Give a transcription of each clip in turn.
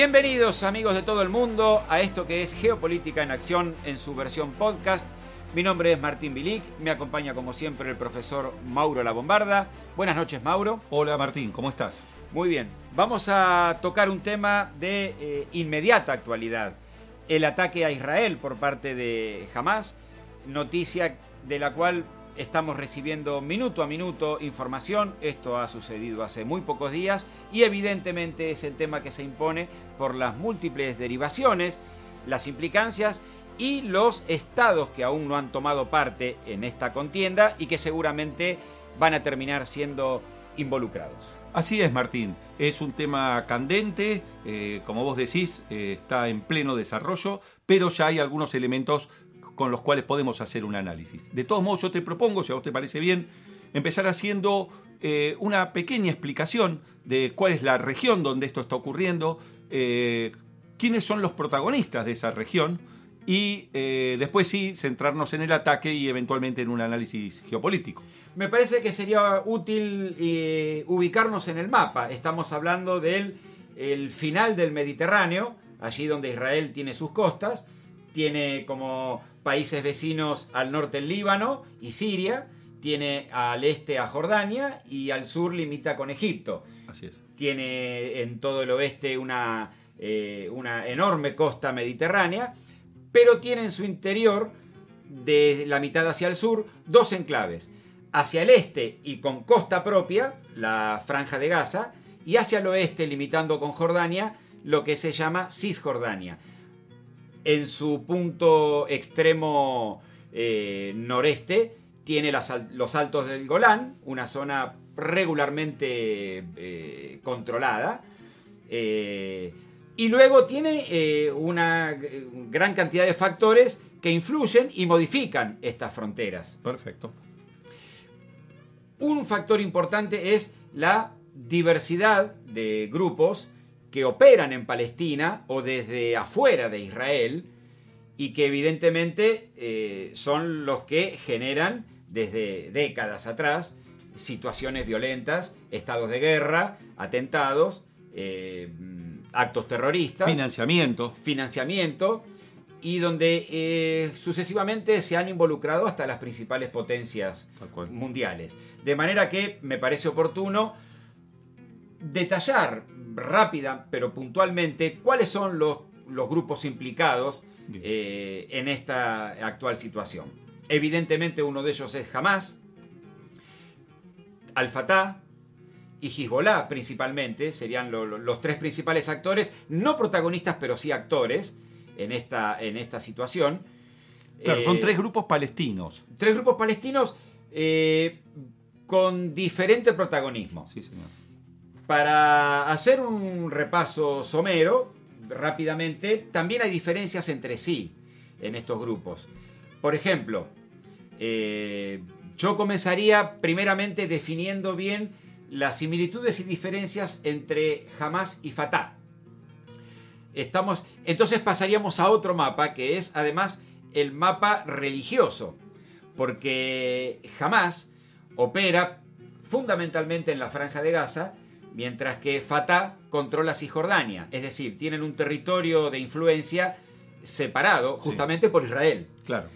Bienvenidos amigos de todo el mundo a esto que es Geopolítica en Acción en su versión podcast. Mi nombre es Martín Bilic, me acompaña como siempre el profesor Mauro La Bombarda. Buenas noches Mauro. Hola Martín, ¿cómo estás? Muy bien, vamos a tocar un tema de eh, inmediata actualidad. El ataque a Israel por parte de Hamas, noticia de la cual estamos recibiendo minuto a minuto información. Esto ha sucedido hace muy pocos días y evidentemente es el tema que se impone por las múltiples derivaciones, las implicancias y los estados que aún no han tomado parte en esta contienda y que seguramente van a terminar siendo involucrados. Así es, Martín. Es un tema candente, eh, como vos decís, eh, está en pleno desarrollo, pero ya hay algunos elementos con los cuales podemos hacer un análisis. De todos modos, yo te propongo, si a vos te parece bien, empezar haciendo eh, una pequeña explicación de cuál es la región donde esto está ocurriendo, quiénes son los protagonistas de esa región y después sí centrarnos en el ataque y eventualmente en un análisis geopolítico. Me parece que sería útil eh, ubicarnos en el mapa. Estamos hablando del el final del Mediterráneo, allí donde Israel tiene sus costas, tiene como países vecinos al norte el Líbano y Siria, tiene al este a Jordania y al sur limita con Egipto. Así es. Tiene en todo el oeste una, eh, una enorme costa mediterránea, pero tiene en su interior, de la mitad hacia el sur, dos enclaves hacia el este y con costa propia, la franja de Gaza, y hacia el oeste, limitando con Jordania, lo que se llama Cisjordania. En su punto extremo eh, noreste tiene los altos del Golán, una zona regularmente eh, controlada. Eh, y luego tiene una gran cantidad de factores que influyen y modifican estas fronteras. Perfecto. Un factor importante es la diversidad de grupos que operan en Palestina o desde afuera de Israel y que evidentemente eh, son los que generan desde décadas atrás situaciones violentas, estados de guerra, atentados, eh, actos terroristas. Financiamiento. Financiamiento y donde eh, sucesivamente se han involucrado hasta las principales potencias mundiales. De manera que me parece oportuno detallar rápida pero puntualmente cuáles son los, los grupos implicados eh, en esta actual situación. Evidentemente uno de ellos es Hamas, Al-Fatah, y Hezbollah principalmente, serían los tres principales actores, no protagonistas pero sí actores, en esta, en esta situación. Claro, son eh, tres grupos palestinos. Tres grupos palestinos eh, con diferente protagonismo. Sí, señor. Para hacer un repaso somero, rápidamente, también hay diferencias entre sí en estos grupos. Por ejemplo, eh, yo comenzaría primeramente definiendo bien las similitudes y diferencias entre Hamas y Fatah. Estamos, entonces pasaríamos a otro mapa que es además el mapa religioso, porque jamás opera fundamentalmente en la franja de Gaza, mientras que Fatah controla Cisjordania, es decir, tienen un territorio de influencia separado justamente por Israel. Claro.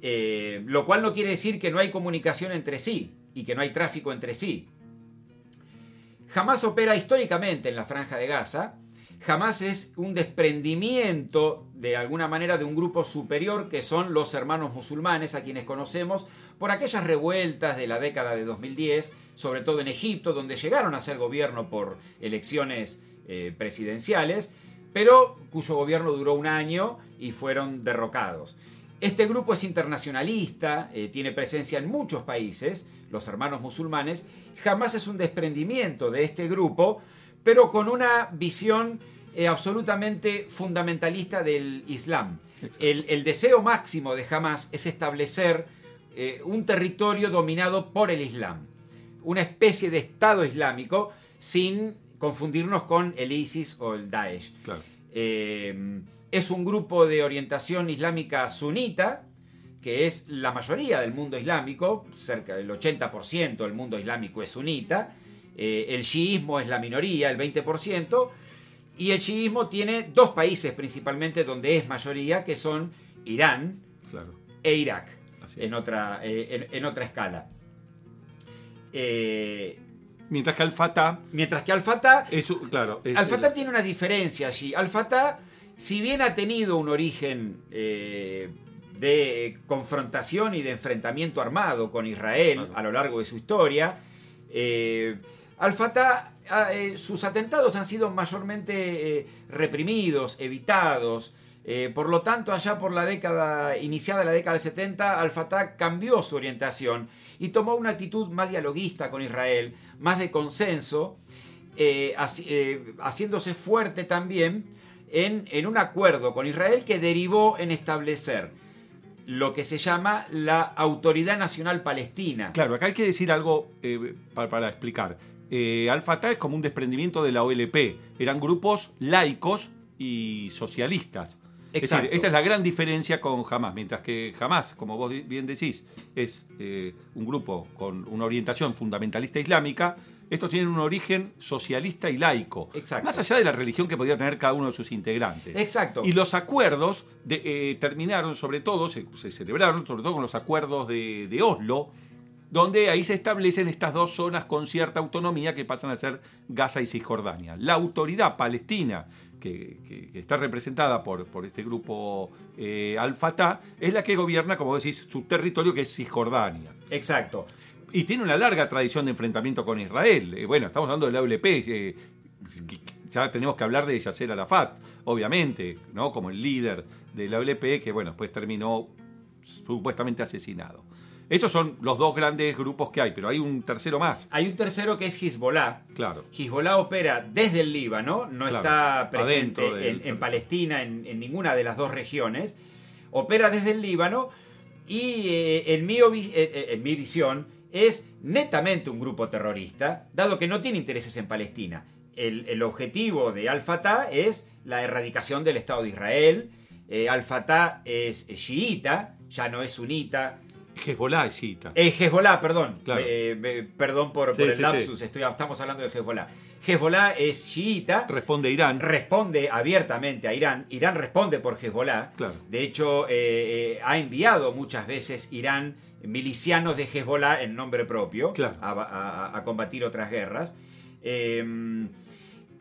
Eh, lo cual no quiere decir que no hay comunicación entre sí y que no hay tráfico entre sí. Jamás opera históricamente en la franja de Gaza, jamás es un desprendimiento de alguna manera de un grupo superior que son los hermanos musulmanes a quienes conocemos por aquellas revueltas de la década de 2010, sobre todo en Egipto, donde llegaron a ser gobierno por elecciones eh, presidenciales, pero cuyo gobierno duró un año y fueron derrocados. Este grupo es internacionalista, eh, tiene presencia en muchos países, los hermanos musulmanes, jamás es un desprendimiento de este grupo, pero con una visión eh, absolutamente fundamentalista del Islam. El, deseo máximo de Hamas es establecer eh, un territorio dominado por el Islam, una especie de Estado islámico sin confundirnos con el ISIS o el Daesh. Eh, es un grupo de orientación islámica sunita, que es la mayoría del mundo islámico, cerca del 80% del mundo islámico es sunita, el chiismo es la minoría, el 20%, Y el chiismo tiene dos países principalmente donde es mayoría, que son Irán Claro. e Irak. En otra, eh, en, en otra escala. Eh, Mientras que Al-Fatah mientras que Al-Fatah claro, Al-Fatah tiene una diferencia allí. Al-Fatah, si bien ha tenido un origen eh, de confrontación y de enfrentamiento armado con Israel Claro. a lo largo de su historia, Al-Fatah, ah, sus atentados han sido mayormente reprimidos, evitados. Eh, por lo tanto, allá por la década, iniciada la década del 70, Al-Fatah cambió su orientación y tomó una actitud más dialoguista con Israel, más de consenso, eh, eh, haciéndose fuerte también en, un acuerdo con Israel que derivó en establecer lo que se llama la Autoridad Nacional Palestina. Claro, acá hay que decir algo pa- para, explicar. Eh, Al-Fatah es como un desprendimiento de la OLP. Eran grupos laicos y socialistas. Es Exacto. decir, esta es la gran diferencia con Hamas. Mientras que Hamas, como vos bien decís, es eh, un grupo con una orientación fundamentalista islámica, estos tienen un origen socialista y laico. Exacto. Más allá de la religión que podía tener cada uno de sus integrantes. Exacto. Y los acuerdos de- eh, terminaron, sobre todo, se, se celebraron, sobre todo con los acuerdos de, de Oslo, donde ahí se establecen estas dos zonas con cierta autonomía que pasan a ser Gaza y Cisjordania. La autoridad palestina, que, que- que está representada por, por este grupo eh, Al-Fatah, es la que gobierna, como decís, su territorio, que es Cisjordania. Exacto. Y tiene una larga tradición de enfrentamiento con Israel. Eh, bueno, estamos hablando de la OLP. eh, ya tenemos que hablar de Yasser Arafat, obviamente, ¿no? Como el líder de la que bueno, pues terminó supuestamente asesinado. Esos son los dos grandes grupos que hay, pero hay un tercero más, Hay un tercero que es Hezbollah. claro. Hezbollah opera desde el Líbano, no Claro, está presente del- en, en Palestina, en, en ninguna de las dos regiones. Opera desde el Líbano y eh, en, mi, eh, eh, en mi visión es netamente un grupo terrorista, dado que no tiene intereses en Palestina. El, el objetivo de Al-Fatah es la erradicación del Estado de Israel. Eh, Al-Fatah es chiita, ya no es sunita, Hezbollah es chiita. eh, Hezbollah, perdón. Claro. Eh, perdón por, Sí, por el sí, lapsus. Estoy- estamos hablando de Hezbollah. Hezbollah es chiita. Responde Irán. Responde abiertamente a Irán. Irán responde por Hezbollah. Claro. De hecho, eh, eh, ha enviado muchas veces Irán milicianos de Hezbollah en nombre propio Claro. a, a- a combatir otras guerras. Eh,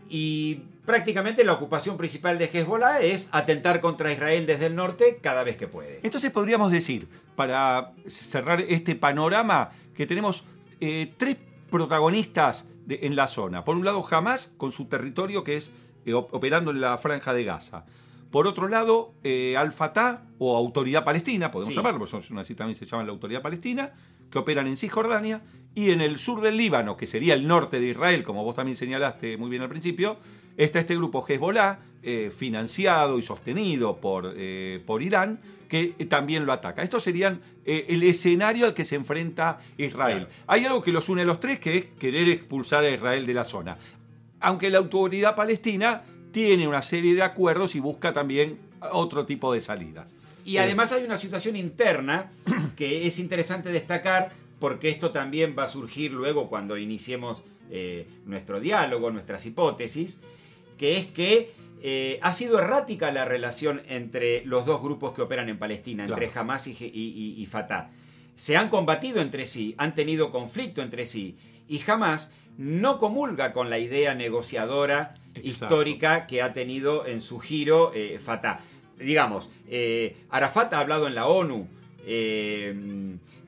y prácticamente la ocupación principal de Hezbollah es atentar contra Israel desde el norte cada vez que puede. Entonces podríamos decir, para cerrar este panorama, que tenemos eh, tres protagonistas de- en la zona. Por un lado, Hamas, con su territorio que es eh, op- operando en la franja de Gaza. Por otro lado, eh, Al-Fatah o Autoridad Palestina, podemos Sí. llamarlo, porque son- así también se llama la Autoridad Palestina, que operan en Cisjordania. Y en el sur del Líbano, que sería el norte de Israel, como vos también señalaste muy bien al principio, está este grupo Hezbollah, eh, financiado y sostenido por, eh, por Irán, que eh, también lo ataca. Estos serían eh, el escenario al que se enfrenta Israel. Claro. Hay algo que los une a los tres, que es querer expulsar a Israel de la zona. Aunque la autoridad palestina tiene una serie de acuerdos y busca también otro tipo de salidas. Y además hay una situación interna que es interesante destacar porque esto también va a surgir luego cuando iniciemos eh, nuestro diálogo, nuestras hipótesis, que es que eh, ha sido errática la relación entre los dos grupos que operan en Palestina, Claro. entre Hamas y, y- y- y Fatah. Se han combatido entre sí, han tenido conflicto entre sí, y Hamas no comulga con la idea negociadora Exacto. histórica que ha tenido en su giro eh, Fatah. Digamos, eh, Arafat ha hablado en la ONU, eh,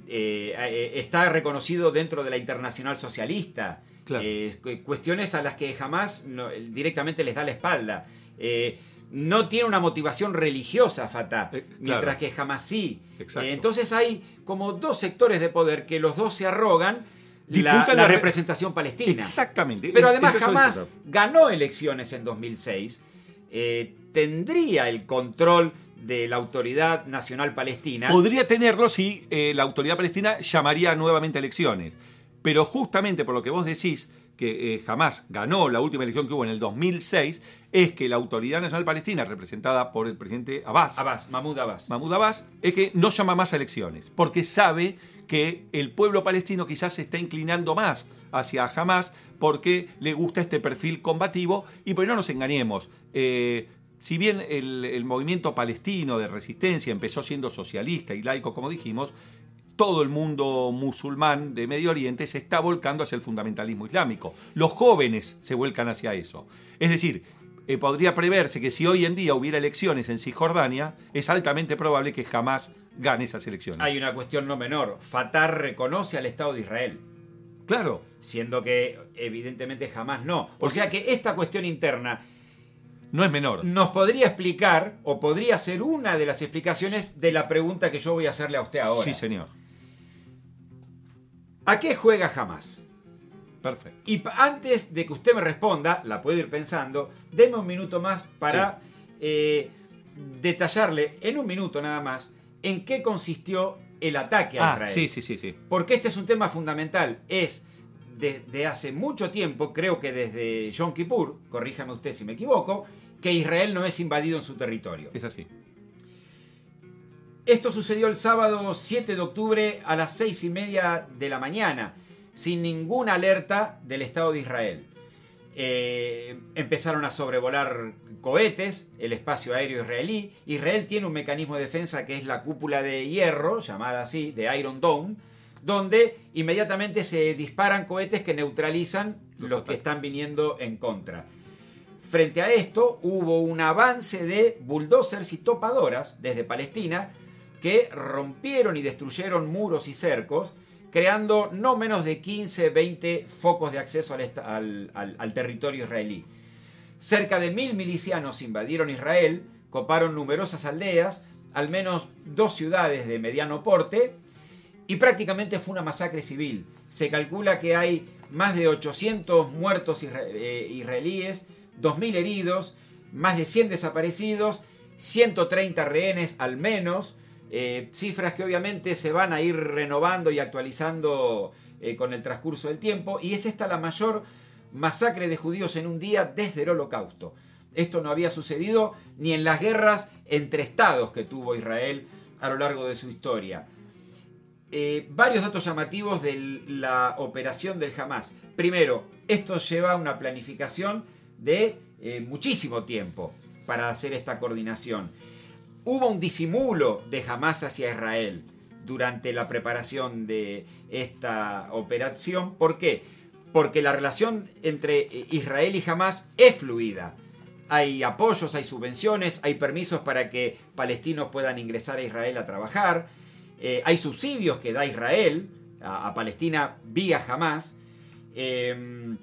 eh, eh, está reconocido dentro de la Internacional Socialista, Claro. eh, cu- cuestiones a las que jamás no- directamente les da la espalda. Eh, no tiene una motivación religiosa Fatah, Eh, claro. mientras que jamás sí. Entonces hay como dos sectores de poder que los dos se arrogan la, la la re- representación palestina. Exactamente. Pero Es- además jamás ganó elecciones en 2006. eh, tendría el control de la Autoridad Nacional Palestina. Podría tenerlo si eh, la autoridad palestina llamaría nuevamente a elecciones. Pero justamente por lo que vos decís, que eh, jamás ganó la última elección que hubo en el 2006 es que la Autoridad Nacional Palestina, representada por el presidente Abbas, Abbas, Mahmoud Abbas. Mahmoud Abbas, es que no llama más a elecciones, porque sabe que el pueblo palestino quizás se está inclinando más hacia Hamas porque le gusta este perfil combativo y pues no nos engañemos. eh, si bien el, el movimiento palestino de resistencia empezó siendo socialista y laico, como dijimos, todo el mundo musulmán de Medio Oriente se está volcando hacia el fundamentalismo islámico. Los jóvenes se vuelcan hacia eso. Es decir, eh, podría preverse que si hoy en día hubiera elecciones en Cisjordania, es altamente probable que jamás gane esas elecciones. Hay una cuestión no menor. Fatah reconoce al Estado de Israel, Claro, siendo que evidentemente jamás no. O sea que esta cuestión interna no es menor. nos podría explicar, o podría ser una de las explicaciones de la pregunta que yo voy a hacerle a usted ahora. Sí, señor. ¿A qué juega jamás? Perfecto. Y antes de que usted me responda, la puedo ir pensando, deme un minuto más para eh, detallarle en un minuto nada más en qué consistió el ataque a Ah, Israel. sí, sí, sí, sí. Porque este es un tema fundamental. Es desde hace mucho tiempo, creo que desde Yom Kippur, corríjame usted si me equivoco, que Israel no es invadido en su territorio. Es así. Esto sucedió el sábado 7 de octubre a las 6 y media de la mañana, sin ninguna alerta del Estado de Israel. Eh, empezaron a sobrevolar cohetes, el espacio aéreo israelí. Israel tiene un mecanismo de defensa que es la cúpula de hierro, llamada así, de Iron Dome, donde inmediatamente se disparan cohetes que neutralizan Los los que están viniendo en contra. Frente a esto hubo un avance de bulldozers y topadoras desde Palestina que rompieron y destruyeron muros y cercos, creando no menos de 15, 20 focos de acceso al, al- territorio israelí. Cerca de mil milicianos invadieron Israel, coparon numerosas aldeas, al menos dos ciudades de mediano porte, y prácticamente fue una masacre civil. Se calcula que hay más de 800 muertos eh, israelíes, 2.000 heridos, más de 100 desaparecidos, 130 rehenes al menos, eh, cifras que obviamente se van a ir renovando y actualizando eh, con el transcurso del tiempo, y es esta la mayor masacre de judíos en un día desde el holocausto. Esto no había sucedido ni en las guerras entre estados que tuvo Israel a lo largo de su historia. Eh, varios datos llamativos de la operación del Hamas. Primero, esto lleva una planificación de eh, muchísimo tiempo para hacer esta coordinación. Hubo un disimulo de Hamas hacia Israel durante la preparación de esta operación. ¿Por qué? Porque la relación entre eh, Israel y Hamas es fluida. Hay apoyos, hay subvenciones, hay permisos para que palestinos puedan ingresar a Israel a trabajar. Eh, hay subsidios que da Israel a, Palestina vía Hamas. Eh,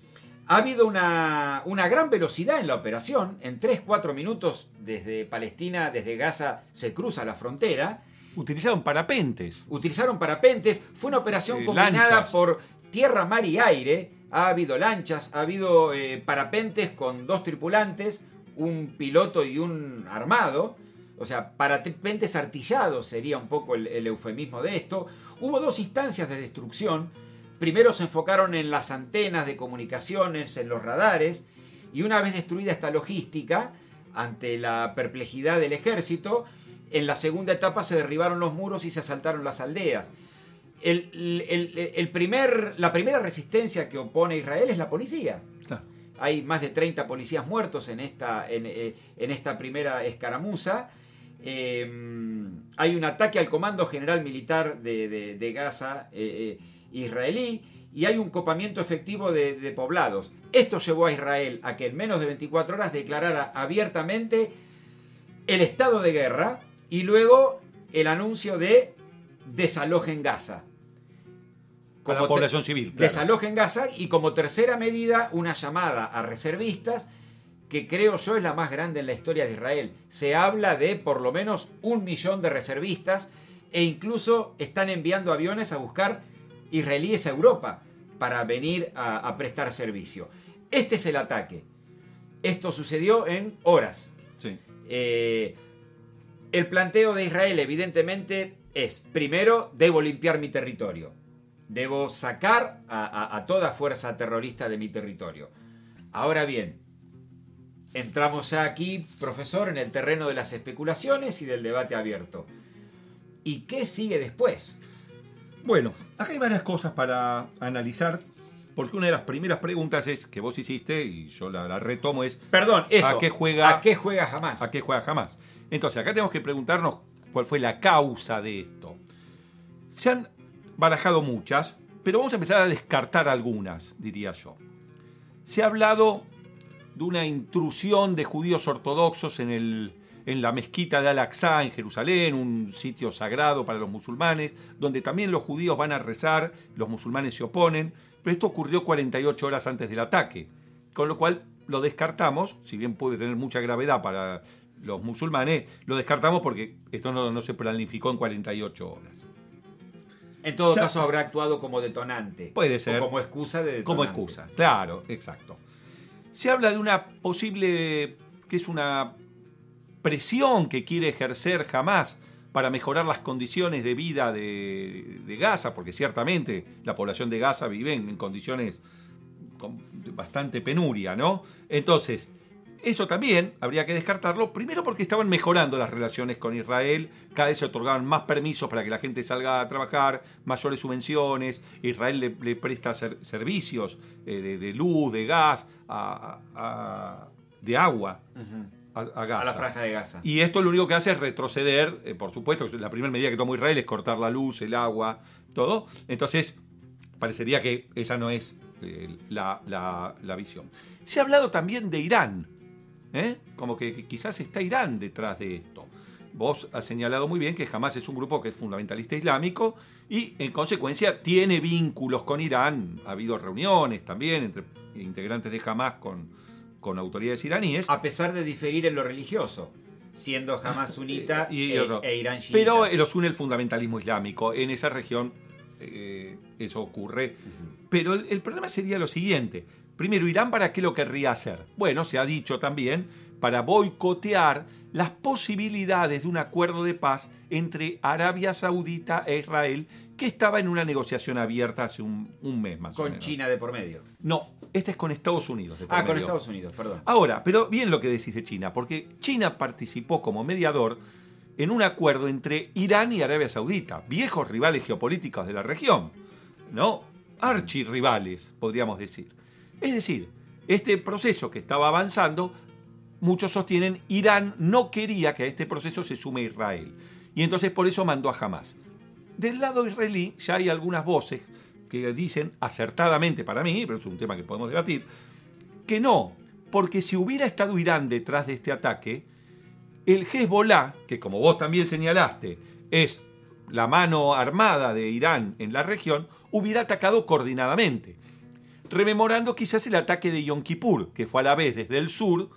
ha habido una, una gran velocidad en la operación. En 3-4 minutos desde Palestina, desde Gaza, se cruza la frontera. Utilizaron parapentes. Utilizaron parapentes. Fue una operación Eh, combinada lanchas. por tierra, mar y aire. Ha habido lanchas, ha habido eh, parapentes con dos tripulantes, un piloto y un armado. O sea, parapentes artillados sería un poco el, el eufemismo de esto. Hubo dos instancias de destrucción. Primero se enfocaron en las antenas de comunicaciones, en los radares, y una vez destruida esta logística, ante la perplejidad del ejército, en la segunda etapa se derribaron los muros y se asaltaron las aldeas. El- el- el- el primer, la primera resistencia que opone Israel es la policía. Claro. Hay más de 30 policías muertos en esta, en, eh, en esta primera escaramuza. Eh, hay un ataque al Comando General Militar de, de- de Gaza eh, eh, israelí y hay un copamiento efectivo de, de poblados. Esto llevó a Israel a que en menos de 24 horas declarara abiertamente el estado de guerra y luego el anuncio de desalojen Gaza. A la Como población civil. claro. desalojen Gaza y como tercera medida una llamada a reservistas que creo yo es la más grande en la historia de Israel. Se habla de por lo menos un millón de reservistas e incluso están enviando aviones a buscar israelíes a Europa para venir a, a prestar servicio. Este es el ataque. Esto sucedió en horas. Sí. Eh, el planteo de Israel evidentemente es, primero, debo limpiar mi territorio. Debo sacar a, toda fuerza terrorista de mi territorio. Ahora bien, entramos aquí, profesor, en el terreno de las especulaciones y del debate abierto. ¿Y qué sigue después? Bueno, acá hay varias cosas para analizar, porque una de las primeras preguntas es que vos hiciste, y yo la, retomo, es... Perdón, eso. ¿A qué juega, ¿A qué juega jamás? ¿A qué juega jamás? Entonces, acá tenemos que preguntarnos cuál fue la causa de esto. Se han barajado muchas, pero vamos a empezar a descartar algunas, diría yo. Se ha hablado de una intrusión de judíos ortodoxos en, el, en la mezquita de Al-Aqsa en Jerusalén, un sitio sagrado para los musulmanes, donde también los judíos van a rezar, los musulmanes se oponen, pero esto ocurrió 48 horas antes del ataque, con lo cual lo descartamos, si bien puede tener mucha gravedad para los musulmanes, lo descartamos porque esto no, no se planificó en 48 horas. En todo caso habrá actuado como detonante. Puede ser. como excusa de detonante. Como excusa, claro, exacto. Se habla de una posible, que es una presión que quiere ejercer jamás para mejorar las condiciones de vida de, Gaza, porque ciertamente la población de Gaza vive en condiciones con bastante penuria, ¿no? Entonces, eso también habría que descartarlo, primero porque estaban mejorando las relaciones con Israel, cada vez se otorgaban más permisos para que la gente salga a trabajar, mayores subvenciones, Israel le, presta servicios eh, de, luz, de gas, de agua. A, Gaza. a, la franja de Gaza. Y esto lo único que hace es retroceder, eh, por supuesto, la primera medida que tomó Israel es cortar la luz, el agua, todo. Entonces, parecería que esa no es eh, la, la visión. Se ha hablado también de Irán. ¿eh? Como que quizás está Irán detrás de esto. Vos has señalado muy bien que Hamas es un grupo que es fundamentalista islámico y en consecuencia tiene vínculos con Irán. Ha habido reuniones también entre integrantes de Hamas con, con autoridades iraníes. A pesar de diferir en lo religioso siendo Hamas sunita e, e, Irán chiita. Pero los une el fundamentalismo islámico. En esa región eh, eso ocurre. Pero el, problema sería lo siguiente. Primero, Irán para qué lo querría hacer? Bueno, se ha dicho también para boicotear las posibilidades de un acuerdo de paz entre Arabia Saudita e Israel que estaba en una negociación abierta hace un, mes más o menos. ¿Con China de por medio? No, este es con Estados Unidos. ah, con Estados Unidos, perdón. Ahora, pero bien lo que decís de China, porque China participó como mediador en un acuerdo entre Irán y Arabia Saudita, viejos rivales geopolíticos de la región, ¿no? Archirrivales, podríamos decir. Es decir, este proceso que estaba avanzando, muchos sostienen, Irán no quería que a este proceso se sume Israel. Y entonces por eso mandó a Hamas. Del lado israelí ya hay algunas voces dicen, acertadamente para mí, pero es un tema que podemos debatir, que no, porque si hubiera estado Irán detrás de este ataque, el Hezbollah, que como vos también señalaste, es la mano armada de Irán en la región, hubiera atacado coordinadamente rememorando quizás el ataque de Yom Kippur, que fue a la vez desde el sur,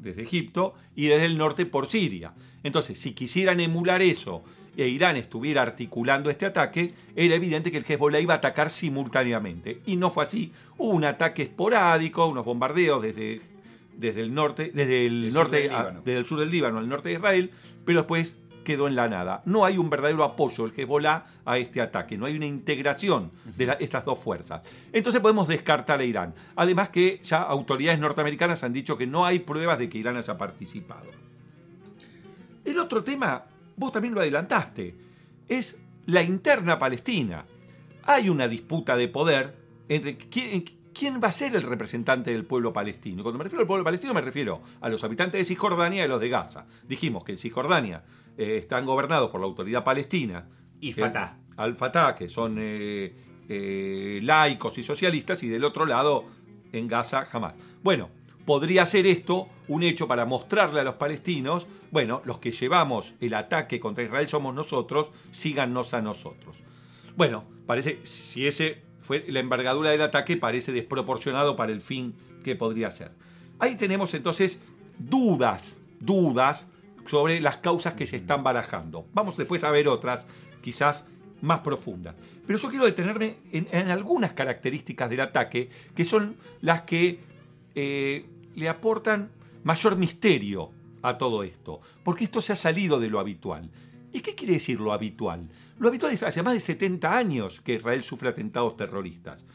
desde Egipto, y desde el norte por Siria. Entonces, si quisieran emular eso e Irán estuviera articulando este ataque, era evidente que el Hezbollah iba a atacar simultáneamente. Y no fue así. Hubo un ataque esporádico, unos bombardeos desde, desde el norte, desde el, norte, desde el sur del Líbano al norte de Israel, pero después quedó en la nada. No hay un verdadero apoyo del Hezbollah a este ataque, no hay una integración de estas dos fuerzas. Entonces podemos descartar a Irán. Además que ya autoridades norteamericanas han dicho que no hay pruebas de que Irán haya participado. El otro tema, vos también lo adelantaste, es la interna palestina. Hay una disputa de poder entre quién, quién va a ser el representante del pueblo palestino. Cuando me refiero al pueblo palestino me refiero a los habitantes de Cisjordania y los de Gaza. Dijimos que en Cisjordania eh, están gobernados por la autoridad palestina. Y Fatah. al Fatah, que son eh, eh, laicos y socialistas, y del otro lado, en Gaza, jamás. Bueno, podría ser esto un hecho para mostrarle a los palestinos, bueno, los que llevamos el ataque contra Israel somos nosotros, síganos a nosotros. Bueno, parece, si ese fue la envergadura del ataque, parece desproporcionado para el fin que podría ser. Ahí tenemos entonces dudas, dudas sobre las causas que se están barajando. Vamos después a ver otras, quizás más profundas. Pero yo quiero detenerme en, algunas características del ataque que son las que eh, le aportan mayor misterio a todo esto, porque esto se ha salido de lo habitual. ¿Y qué quiere decir lo habitual? Lo habitual es hace más de 70 años que Israel sufre atentados terroristas.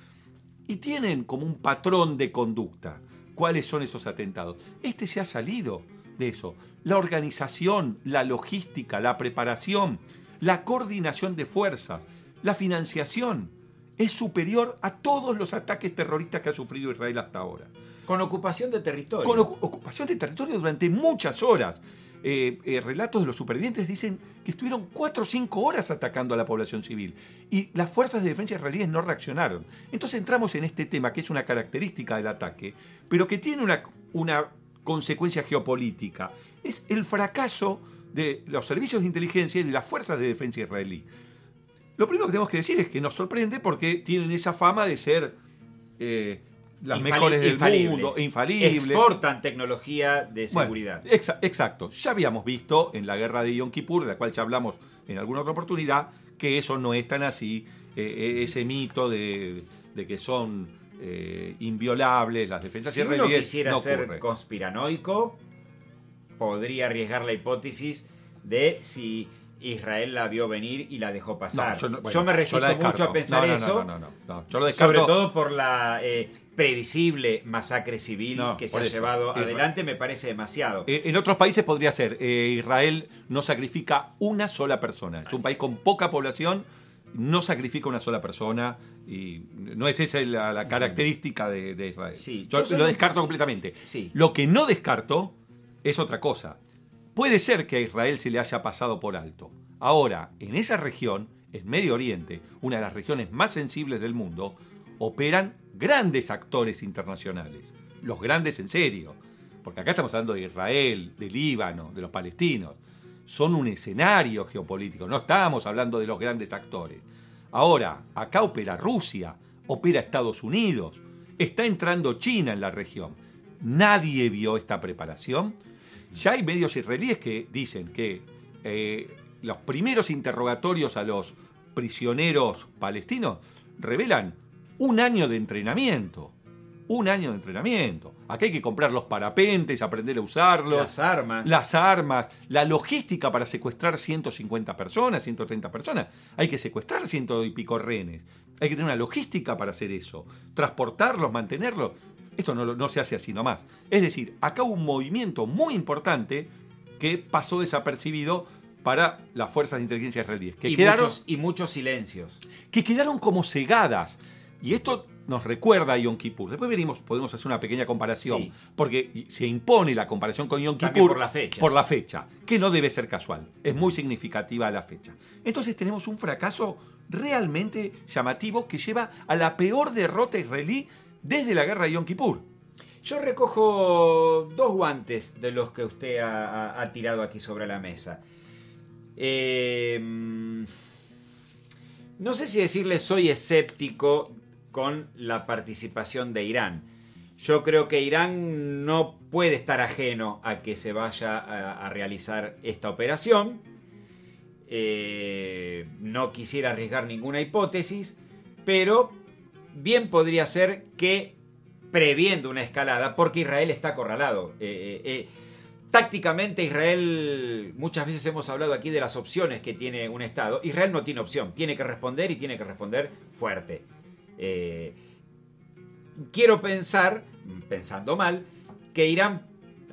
Y tienen como un patrón de conducta. ¿Cuáles son esos atentados? Este se ha salido de eso. La organización, la logística, la preparación, la coordinación de fuerzas, la financiación es superior a todos los ataques terroristas que ha sufrido Israel hasta ahora. Con ocupación de territorio. Con ocupación de territorio durante muchas horas. Eh, eh, relatos de los supervivientes dicen que estuvieron cuatro o cinco horas atacando a la población civil y las fuerzas de defensa israelíes no reaccionaron. Entonces entramos en este tema que es una característica del ataque, pero que tiene una, una consecuencia geopolítica. Es el fracaso de los servicios de inteligencia y de las fuerzas de defensa israelí. Lo primero que tenemos que decir es que nos sorprende porque tienen esa fama de ser eh, las mejores del mundo, infalibles. Exportan tecnología de seguridad. exacto. Ya habíamos visto en la guerra de Yom Kippur, de la cual ya hablamos en alguna otra oportunidad, que eso no es tan así. Eh, eh, ese mito de, que son eh, inviolables las defensas si uno quisiera ser conspiranoico, podría arriesgar la hipótesis de si Israel la vio venir y la dejó pasar. yo, me resisto mucho a pensar eso. Sobre todo por la eh, previsible masacre civil que se ha llevado adelante, me parece demasiado. Eh, en otros países podría ser. Eh, Israel no sacrifica una sola persona. Es un país con poca población, no sacrifica una sola persona. Y no es esa la, característica de, Israel. yo, lo descarto completamente. Lo que no descarto es otra cosa Puede ser que a Israel se le haya pasado por alto. Ahora, en esa región, en Medio Oriente, una de las regiones más sensibles del mundo, operan grandes actores internacionales. Los grandes en serio. Porque acá estamos hablando de Israel, de Líbano, de los palestinos. Son un escenario geopolítico, no estamos hablando de los grandes actores. Ahora, acá opera Rusia, opera Estados Unidos, está entrando China en la región. Nadie vio esta preparación ya hay medios israelíes que dicen que eh, los primeros interrogatorios a los prisioneros palestinos revelan un año de entrenamiento. Un año de entrenamiento. Aquí hay que comprar los parapentes, aprender a usarlos. Las armas. Las armas. La logística para secuestrar 150 personas, 130 personas. Hay que secuestrar ciento y pico rehenes. Hay que tener una logística para hacer eso. Transportarlos, mantenerlos. Esto no, se hace así nomás. Es decir, acá hubo un movimiento muy importante que pasó desapercibido para las fuerzas de inteligencia israelíes. Que y, muchos, y muchos silencios. Que quedaron como cegadas. Y esto nos recuerda a Yom Kippur. Después venimos, podemos hacer una pequeña comparación, porque se impone la comparación con Yom Kippur por la fecha. Por la fecha, que no debe ser casual, es muy significativa la fecha. Entonces tenemos un fracaso realmente llamativo que lleva a la peor derrota israelí desde la guerra de Yom Kippur. Yo recojo dos guantes de los que usted ha, tirado aquí sobre la mesa. Em, no sé si decirle soy escéptico con la participación de Irán. Yo creo que Irán no puede estar ajeno a que se vaya a, realizar esta operación. Eh, no quisiera arriesgar ninguna hipótesis, pero bien podría ser que previendo una escalada, porque Israel está acorralado. Eh, eh, tácticamente Israel, muchas veces hemos hablado aquí de las opciones que tiene un Estado. Israel no tiene opción, tiene que responder y tiene que responder fuerte. Quiero pensar, pensando mal, que Irán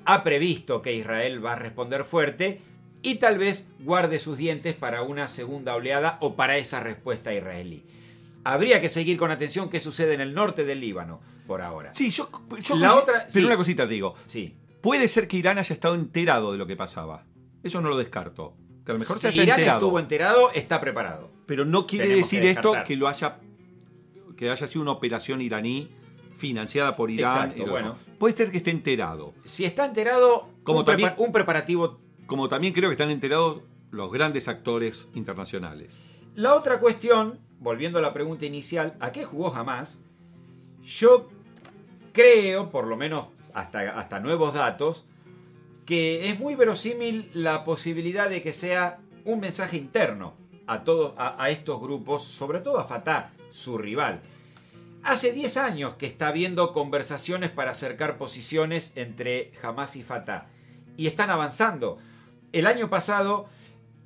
ha previsto que Israel va a responder fuerte y tal vez guarde sus dientes para una segunda oleada o para esa respuesta israelí. Habría que seguir con atención qué sucede en el norte del Líbano por ahora. Sí, yo, la otra, pero una cosita te digo. Sí. Puede ser que Irán haya estado enterado de lo que pasaba. Eso no lo descarto. Que a lo mejor si se haya Irán enterado. estuvo enterado, está preparado. Pero no quiere decir esto que lo haya que haya sido una operación iraní financiada por Irán. Exacto, bueno. Puede ser que esté enterado. Si está enterado, como un, también, un preparativo. Como también creo que están enterados los grandes actores internacionales. La otra cuestión volviendo a la pregunta inicial, ¿a qué jugó jamás? Yo creo, por lo menos hasta, hasta nuevos datos, que es muy verosímil la posibilidad de que sea un mensaje interno a, todos, a, estos grupos, sobre todo a Fatah, su rival. Hace 10 años que está habiendo conversaciones para acercar posiciones entre Hamas y Fatah. Y están avanzando. El año pasado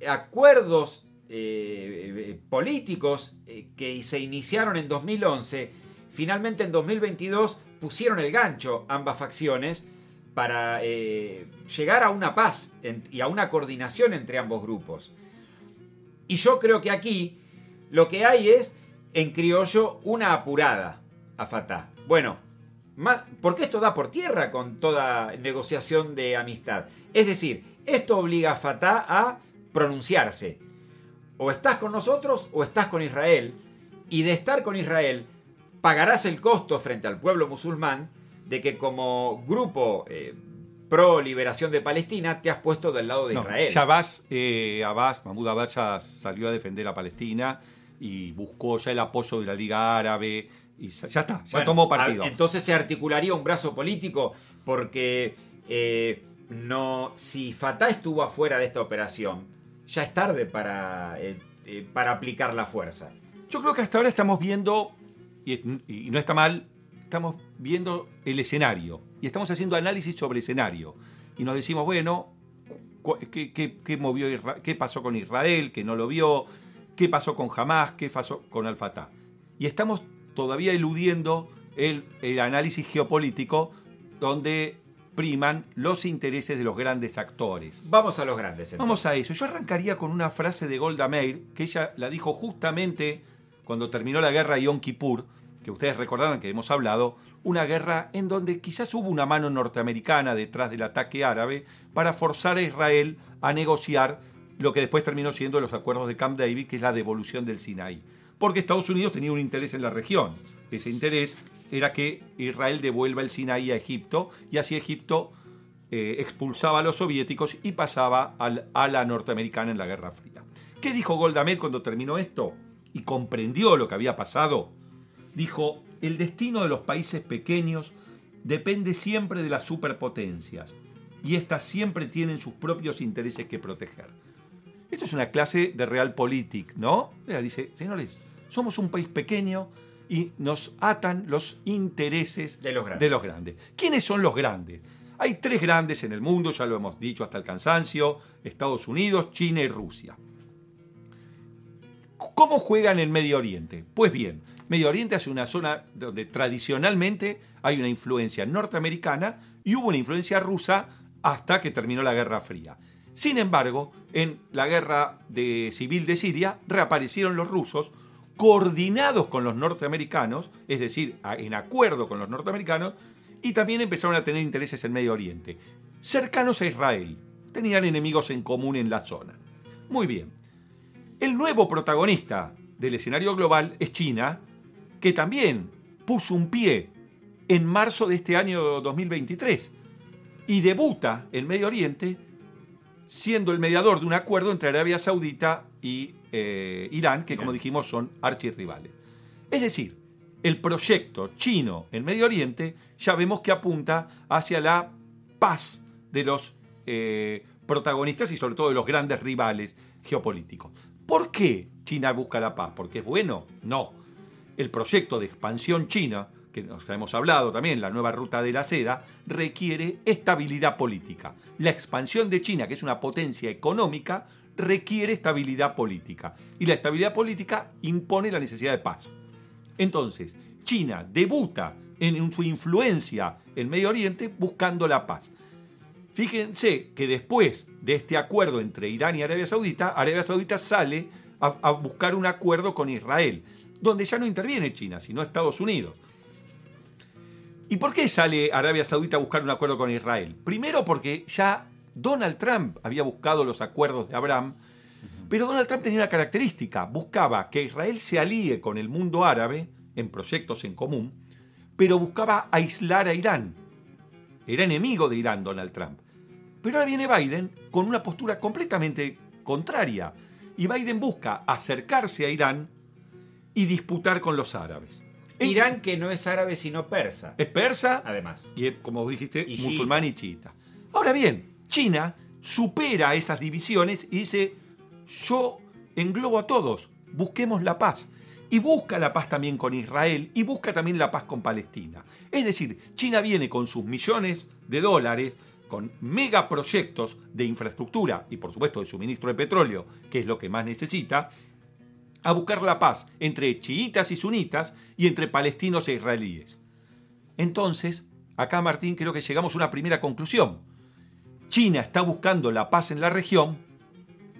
acuerdos eh, políticos eh, que se iniciaron en 2011, finalmente en 2022 pusieron el gancho ambas facciones para eh, llegar a una paz y a una coordinación entre ambos grupos. Y yo creo que aquí lo que hay es, en criollo, una apurada a Fatah. Bueno, porque esto da por tierra con toda negociación de amistad. Es decir, esto obliga a Fatah a pronunciarse. O estás con nosotros o estás con Israel. Y de estar con Israel, pagarás el costo frente al pueblo musulmán de que como grupo eh, pro liberación de Palestina te has puesto del lado de Israel. Ya Abbas, eh, Abbas, Mahmoud Abbas ya salió a defender a Palestina y buscó ya el apoyo de la Liga Árabe y ya está, ya tomó partido. Entonces se articularía un brazo político porque eh, no, si Fatah estuvo afuera de esta operación, ya es tarde para, eh, eh, para aplicar la fuerza. Yo creo que hasta ahora estamos viendo, y, no está mal, estamos viendo el escenario y estamos haciendo análisis sobre escenario. Y nos decimos, bueno, ¿qué, movió qué pasó con Israel, que no lo vio? ¿Qué pasó con Hamas? ¿Qué pasó con Al-Fatah? Y estamos todavía eludiendo el, el análisis geopolítico donde priman los intereses de los grandes actores. Vamos a los grandes. Vamos a eso. Yo arrancaría con una frase de Golda Meir, que ella la dijo justamente cuando terminó la guerra de Yom Kippur, que ustedes recordarán que hemos hablado, una guerra en donde quizás hubo una mano norteamericana detrás del ataque árabe para forzar a Israel a negociar lo que después terminó siendo los acuerdos de Camp David, que es la devolución del Sinaí. Porque Estados Unidos tenía un interés en la región. Ese interés era que Israel devuelva el Sinaí a Egipto y así Egipto eh, expulsaba a los soviéticos y pasaba a la norteamericana en la Guerra Fría. ¿Qué dijo Golda Meir cuando terminó esto? Y comprendió lo que había pasado. Dijo, el destino de los países pequeños depende siempre de las superpotencias y éstas siempre tienen sus propios intereses que proteger. Esto es una clase de realpolitik, ¿no? Ella dice, señores, somos un país pequeño, y nos atan los intereses de los, grandes. ¿Quiénes son los grandes? Hay tres grandes en el mundo, ya lo hemos dicho hasta el cansancio, Estados Unidos, China y Rusia. ¿Cómo juegan en Medio Oriente? Pues bien, Medio Oriente es una zona donde tradicionalmente hay una influencia norteamericana y hubo una influencia rusa hasta que terminó la Guerra Fría. Sin embargo, en la guerra de civil de Siria reaparecieron los rusos coordinados con los norteamericanos, es decir, en acuerdo con los norteamericanos, y también empezaron a tener intereses en Medio Oriente, cercanos a Israel. Tenían enemigos en común en la zona. Muy bien. El nuevo protagonista del escenario global es China, que también puso un pie en marzo de este año 2023 y debuta en Medio Oriente siendo el mediador de un acuerdo entre Arabia Saudita y eh, Irán, que como dijimos son archirrivales. Es decir, el proyecto chino en Medio Oriente ya vemos que apunta hacia la paz de los eh, protagonistas y sobre todo de los grandes rivales geopolíticos. ¿Por qué China busca la paz? ¿Porque es bueno? No. El proyecto de expansión china, que nos hemos hablado también, la nueva ruta de la seda, requiere estabilidad política. La expansión de China, que es una potencia económica, requiere estabilidad política. Y la estabilidad política impone la necesidad de paz. Entonces, China debuta en su influencia en Medio Oriente buscando la paz. Fíjense que después de este acuerdo entre Irán y Arabia Saudita, Arabia Saudita sale a, buscar un acuerdo con Israel, donde ya no interviene China, sino Estados Unidos. ¿Y por qué sale Arabia Saudita a buscar un acuerdo con Israel? Primero porque ya Donald Trump había buscado los acuerdos de Abraham, pero Donald Trump tenía una característica, buscaba que Israel se alíe con el mundo árabe en proyectos en común, pero buscaba aislar a Irán. Era enemigo de Irán Donald Trump. Pero ahora viene Biden con una postura completamente contraria, y Biden busca acercarse a Irán y disputar con los árabes. Irán que no es árabe sino persa. Es persa, además. Y como dijiste, musulmán y chiita. Ahora bien, China supera esas divisiones y dice, yo englobo a todos, busquemos la paz. Y busca la paz también con Israel y busca también la paz con Palestina. Es decir, China viene con sus millones de dólares con megaproyectos de infraestructura y por supuesto de suministro de petróleo, que es lo que más necesita, a buscar la paz entre chiitas y sunitas y entre palestinos e israelíes. Entonces, acá Martín creo que llegamos a una primera conclusión. China está buscando la paz en la región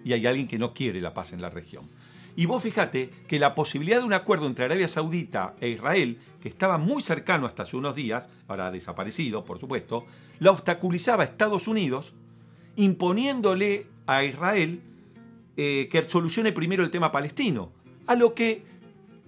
y hay alguien que no quiere la paz en la región. Y vos fíjate que la posibilidad de un acuerdo entre Arabia Saudita e Israel, que estaba muy cercano hasta hace unos días, ahora desaparecido, por supuesto, la obstaculizaba Estados Unidos, imponiéndole a Israel eh, que solucione primero el tema palestino. A lo que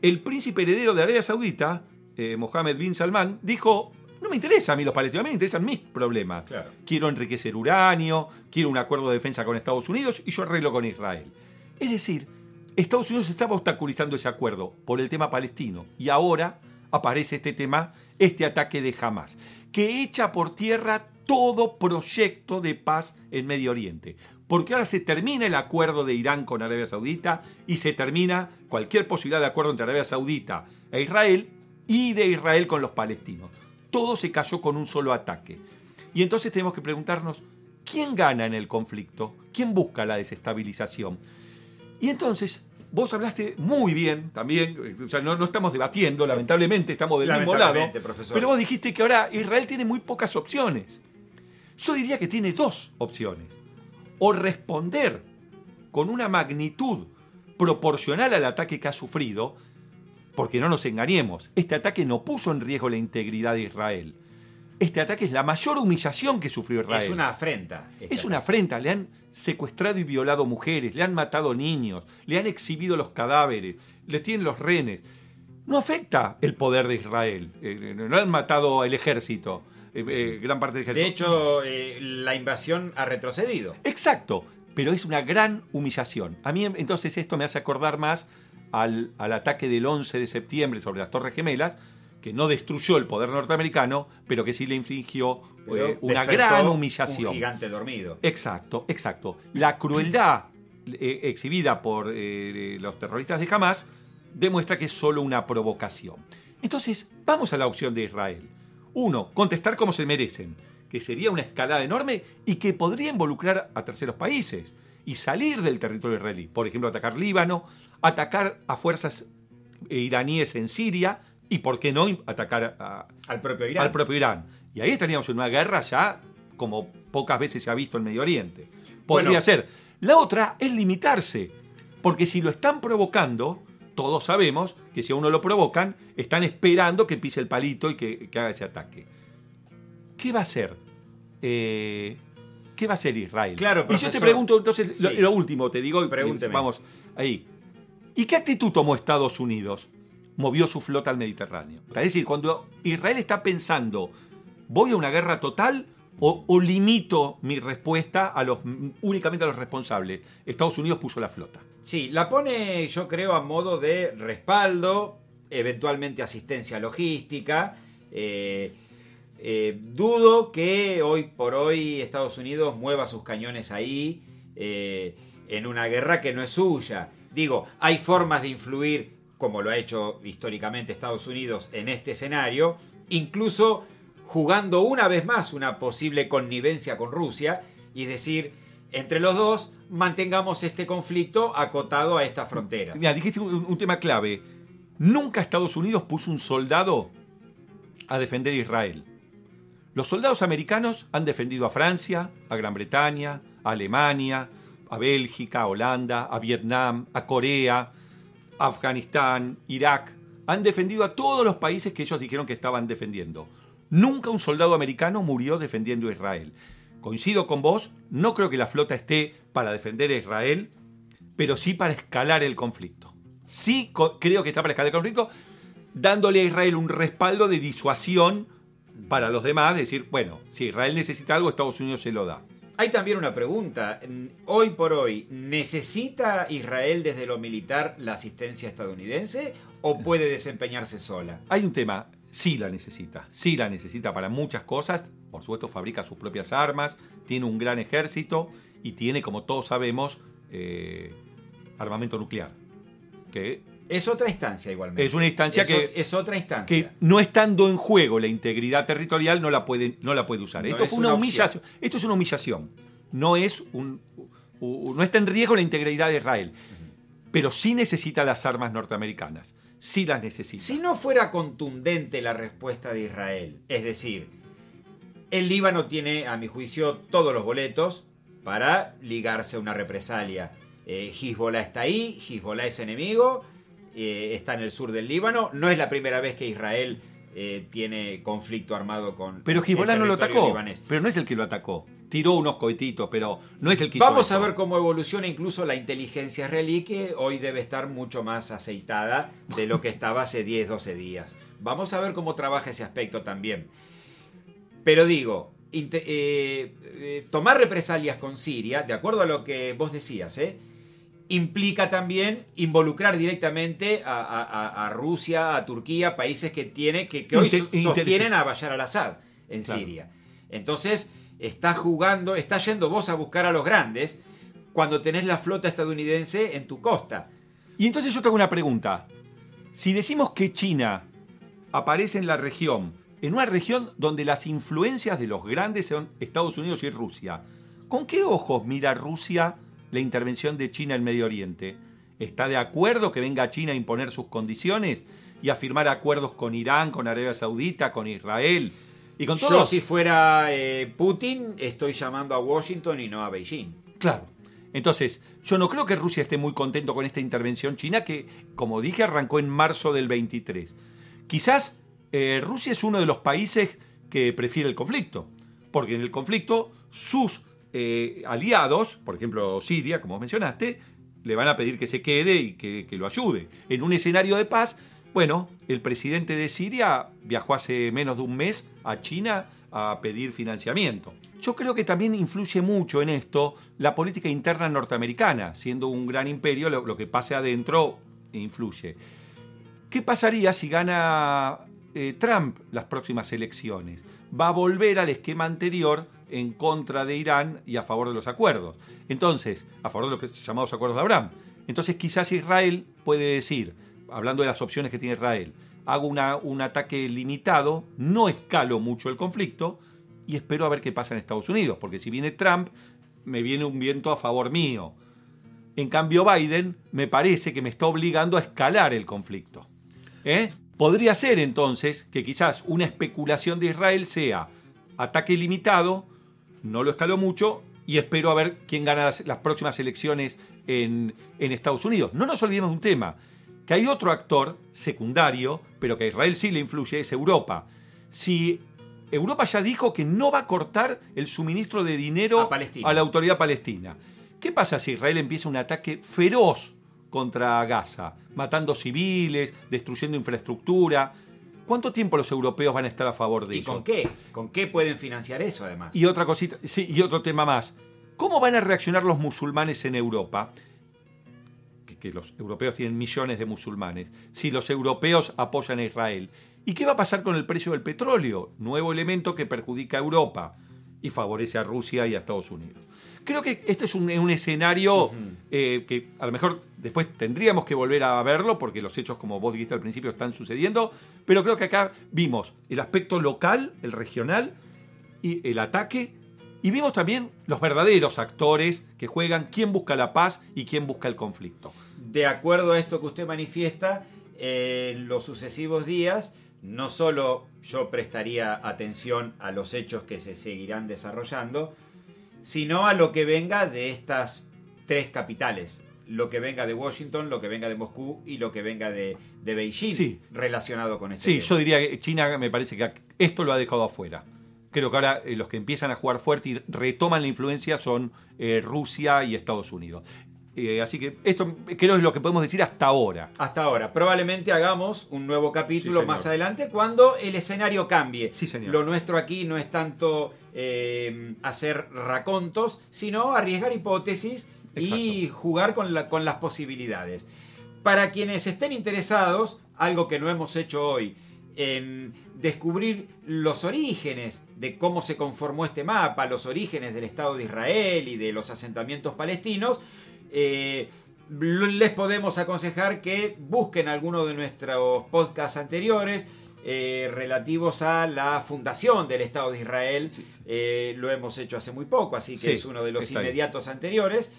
el príncipe heredero de Arabia Saudita, eh, Mohammed bin Salman, dijo, no me interesa a mí los palestinos, a mí me interesan mis problemas. Quiero enriquecer uranio, quiero un acuerdo de defensa con Estados Unidos y yo arreglo con Israel. Es decir, Estados Unidos estaba obstaculizando ese acuerdo por el tema palestino y ahora aparece este tema, este ataque de Hamas, que echa por tierra todo proyecto de paz en Medio Oriente. Porque ahora se termina el acuerdo de Irán con Arabia Saudita y se termina cualquier posibilidad de acuerdo entre Arabia Saudita e Israel y de Israel con los palestinos. Todo se cayó con un solo ataque. Y entonces tenemos que preguntarnos, ¿quién gana en el conflicto? ¿Quién busca la desestabilización? Y entonces Vos hablaste muy bien también, o sea, no, estamos debatiendo, lamentablemente estamos del mismo lado, pero vos dijiste que ahora Israel tiene muy pocas opciones. Yo diría que tiene dos opciones. O responder con una magnitud proporcional al ataque que ha sufrido, porque no nos engañemos, este ataque no puso en riesgo la integridad de Israel. Este ataque es la mayor humillación que sufrió Israel. Es una afrenta. Es una afrenta. Le han secuestrado y violado mujeres, le han matado niños, le han exhibido los cadáveres, le tienen los renes. No afecta el poder de Israel. Eh, no han matado el ejército, eh, eh, gran parte del ejército. De hecho, la invasión ha retrocedido. Exacto, pero es una gran humillación. A mí entonces esto me hace acordar más al, al ataque del 11 de septiembre sobre las Torres Gemelas, que no destruyó el poder norteamericano, pero que sí le infligió eh, una gran humillación. Un gigante dormido. Exacto, exacto. La crueldad eh, exhibida por eh, los terroristas de Hamas demuestra que es solo una provocación. Entonces, vamos a la opción de Israel. Uno, contestar como se merecen, que sería una escalada enorme y que podría involucrar a terceros países y salir del territorio israelí. Por ejemplo, atacar Líbano, atacar a fuerzas iraníes en Siria y por qué no atacar al, propio Irán. al propio Irán. Y ahí estaríamos en una guerra ya como pocas veces se ha visto en Medio Oriente. Podría ser. La otra es limitarse, porque si lo están provocando, todos sabemos que si a uno lo provocan, están esperando que pise el palito y que, haga ese ataque. ¿Qué va a hacer? Eh, ¿Qué va a hacer Israel? Claro, y yo te pregunto entonces lo, último, te digo, Pregúnteme. vamos ahí. ¿Y qué actitud tomó Estados Unidos? movió su flota al Mediterráneo. Es decir, cuando Israel está pensando, ¿voy a una guerra total o, limito mi respuesta a los, únicamente a los responsables? Estados Unidos puso la flota. Sí, la pone yo creo a modo de respaldo, eventualmente asistencia logística. Eh, eh, dudo que hoy por hoy Estados Unidos mueva sus cañones ahí eh, en una guerra que no es suya. Digo, hay formas de influir como lo ha hecho históricamente Estados Unidos en este escenario, incluso jugando una vez más una posible connivencia con Rusia y decir, entre los dos, mantengamos este conflicto acotado a esta frontera. Mira, dijiste un, tema clave. Nunca Estados Unidos puso un soldado a defender a Israel. Los soldados americanos han defendido a Francia, a Gran Bretaña, a Alemania, a Bélgica, a Holanda, a Vietnam, a Corea, Afganistán, Irak, han defendido a todos los países que ellos dijeron que estaban defendiendo. Nunca un soldado americano murió defendiendo a Israel. Coincido con vos, no creo que la flota esté para defender a Israel, pero sí para escalar el conflicto. Sí creo que está para escalar el conflicto, dándole a Israel un respaldo de disuasión para los demás, decir, bueno, si Israel necesita algo, Estados Unidos se lo da. Hay también una pregunta. Hoy por hoy, ¿necesita Israel desde lo militar la asistencia estadounidense o puede desempeñarse sola? Hay un tema, sí la necesita, sí la necesita para muchas cosas. Por supuesto, fabrica sus propias armas, tiene un gran ejército y tiene, como todos sabemos, eh, armamento nuclear, que Es otra instancia igualmente. Es una instancia Es que, es otra instancia. que no estando en juego la integridad territorial no la puede, no la puede usar. No esto es fue una, una humillación. Esto es una humillación. No es un, no está en riesgo la integridad de Israel. Pero sí necesita las armas norteamericanas. Sí las necesita. Si no fuera contundente la respuesta de Israel, es decir, el Líbano tiene, a mi juicio, todos los boletos para ligarse a una represalia. Eh, Hezbollah está ahí, Hezbollah es enemigo, eh, está en el sur del Líbano. No es la primera vez que Israel eh, tiene conflicto armado con. Pero Hezbollah no lo atacó. libanés. Pero no es el que lo atacó. Tiró unos cohetitos, pero no es el que hizo Vamos a ver cómo evoluciona incluso la inteligencia israelí, que hoy debe estar mucho más aceitada de lo que estaba hace 10, 12 días. Vamos a ver cómo trabaja ese aspecto también. Pero digo, eh, eh, tomar represalias con Siria, de acuerdo a lo que vos decías, ¿eh? Implica también involucrar directamente a, a- Rusia, a Turquía, países que, tiene, que, que hoy Inter- sostienen a Bashar al-Assad en Claro. Siria. Entonces, está jugando, está yendo vos a buscar a los grandes cuando tenés la flota estadounidense en tu costa. Y entonces yo te hago una pregunta. Si decimos que China aparece en la región, en una región donde las influencias de los grandes son Estados Unidos y Rusia, ¿con qué ojos mira Rusia la intervención de China en Medio Oriente? ¿Está de acuerdo que venga China a imponer sus condiciones y a firmar acuerdos con Irán, con Arabia Saudita, con Israel y con Yo, todos? si fuera eh, Putin, estoy llamando a Washington y no a Beijing. Claro. Entonces, yo no creo que Rusia esté muy contento con esta intervención china que, como dije, arrancó en marzo del 23. Quizás eh, Rusia es uno de los países que prefiere el conflicto, porque en el conflicto sus eh, aliados, por ejemplo Siria, como mencionaste, le van a pedir que se quede y que, lo ayude. En un escenario de paz, bueno, el presidente de Siria viajó hace menos de un mes a China a pedir financiamiento. Yo creo que también influye mucho en esto la política interna norteamericana, siendo un gran imperio, lo, lo que pase adentro influye. ¿Qué pasaría si gana eh, Trump las próximas elecciones? Va a volver al esquema anterior en contra de Irán y a favor de los acuerdos. Entonces, a favor de los llamados acuerdos de Abraham. Entonces quizás Israel puede decir, hablando de las opciones que tiene Israel, hago una- un ataque limitado, no escalo mucho el conflicto y espero a ver qué pasa en Estados Unidos, porque si viene Trump, me viene un viento a favor mío. En cambio, Biden me parece que me está obligando a escalar el conflicto. ¿Eh? Podría ser entonces que quizás una especulación de Israel sea ataque limitado, no lo escaló mucho y espero a ver quién gana las, las próximas elecciones en, en Estados Unidos. No nos olvidemos de un tema, que hay otro actor secundario, pero que a Israel sí le influye, es Europa. Si Europa ya dijo que no va a cortar el suministro de dinero a la autoridad palestina. ¿Qué pasa si Israel empieza un ataque feroz contra Gaza, matando civiles, destruyendo infraestructura? ¿Cuánto tiempo los europeos van a estar a favor de ¿Y ello? con qué? ¿Con qué pueden financiar eso además? Y otra cosita, sí, y otro tema más. ¿Cómo van a reaccionar los musulmanes en Europa? Que, que los europeos tienen millones de musulmanes. Si los europeos apoyan a Israel. ¿Y qué va a pasar con el precio del petróleo? Nuevo elemento que perjudica a Europa y favorece a Rusia y a Estados Unidos. Creo que este es un, un escenario eh, que a lo mejor después tendríamos que volver a verlo porque los hechos, como vos dijiste al principio, están sucediendo. Pero creo que acá vimos el aspecto local, el regional, y el ataque. Y vimos también los verdaderos actores que juegan quién busca la paz y quién busca el conflicto. De acuerdo a esto que usted manifiesta, en los sucesivos días, no solo yo prestaría atención a los hechos que se seguirán desarrollando, sino a lo que venga de estas tres capitales. Lo que venga de Washington, lo que venga de Moscú y lo que venga de, de Beijing Sí. relacionado con este Sí, tema. yo diría que China me parece que esto lo ha dejado afuera. Creo que ahora eh, los que empiezan a jugar fuerte y retoman la influencia son eh, Rusia y Estados Unidos. Eh, así que esto creo es lo que podemos decir hasta ahora. Hasta ahora. Probablemente hagamos un nuevo capítulo Sí, más adelante cuando el escenario cambie. Sí, señor. Lo nuestro aquí no es tanto eh, hacer racontos, sino arriesgar hipótesis y jugar con, la- con las posibilidades. Para quienes estén interesados, algo que no hemos hecho hoy, en descubrir los orígenes de cómo se conformó este mapa, los orígenes del Estado de Israel y de los asentamientos palestinos, eh, les podemos aconsejar que busquen alguno de nuestros podcasts anteriores. Eh, relativos a la fundación del Estado de Israel. Eh, lo hemos hecho hace muy poco, así que es uno de los inmediatos anteriores.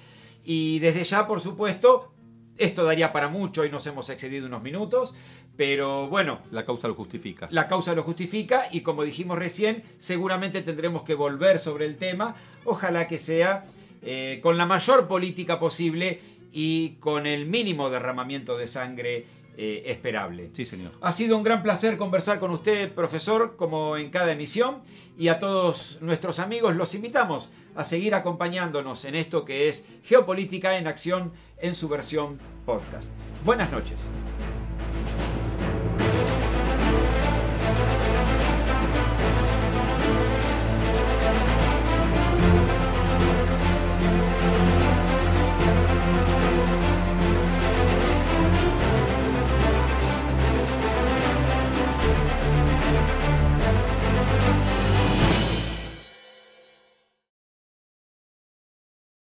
Y desde ya, por supuesto, esto daría para mucho y nos hemos excedido unos minutos, pero bueno. La causa lo justifica. La causa lo justifica y como dijimos recién, seguramente tendremos que volver sobre el tema. Ojalá que sea eh, con la mayor política posible y con el mínimo derramamiento de sangre eh, esperable. Sí, señor. Ha sido un gran placer conversar con usted, profesor, como en cada emisión, y a todos nuestros amigos los invitamos a seguir acompañándonos en esto que es Geopolítica en Acción en su versión podcast. Buenas noches.